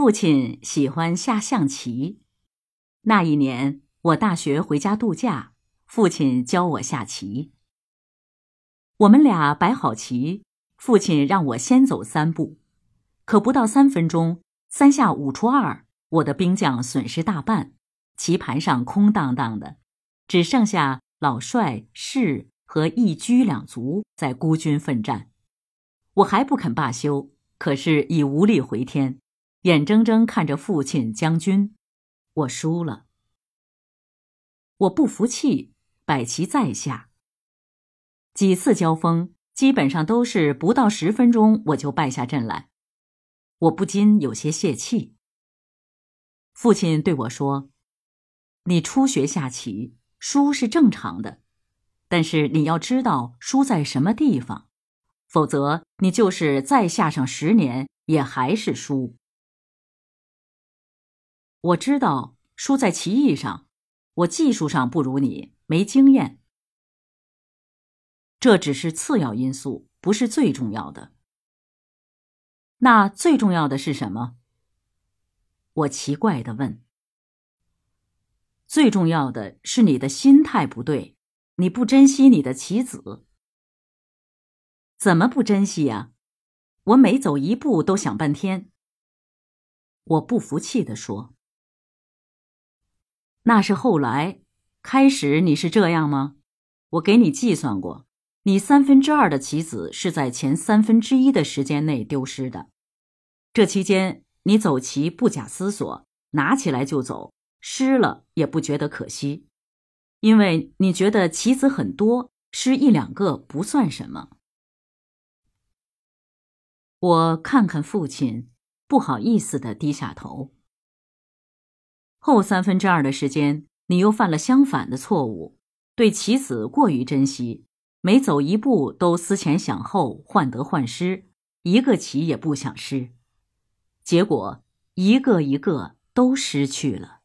父亲喜欢下象棋。那一年，我大学回家度假，父亲教我下棋。我们俩摆好棋，父亲让我先走三步，可不到三分钟，三下五除二，我的兵将损失大半，棋盘上空荡荡的，只剩下老帅、士和一车两卒在孤军奋战。我还不肯罢休，可是已无力回天，眼睁睁看着父亲将军，我输了。我不服气，摆棋再下。几次交锋，基本上都是不到十分钟我就败下阵来，我不禁有些泄气。父亲对我说：“你初学下棋，输是正常的，但是你要知道输在什么地方。”否则，你就是再下上十年，也还是输。我知道输在棋艺上，我技术上不如你，没经验。这只是次要因素，不是最重要的。那最重要的是什么？我奇怪的问。最重要的是你的心态不对，你不珍惜你的棋子。怎么不珍惜呀？我每走一步都想半天。我不服气地说：“那是后来，开始你是这样吗？我给你计算过，你三分之二的棋子是在前三分之一的时间内丢失的。这期间你走棋不假思索，拿起来就走，失了也不觉得可惜，因为你觉得棋子很多，失一两个不算什么。”我看看父亲，不好意思的低下头。后三分之二的时间，你又犯了相反的错误，对棋子过于珍惜，每走一步都思前想后，患得患失，一个棋也不想失，结果一个一个都失去了。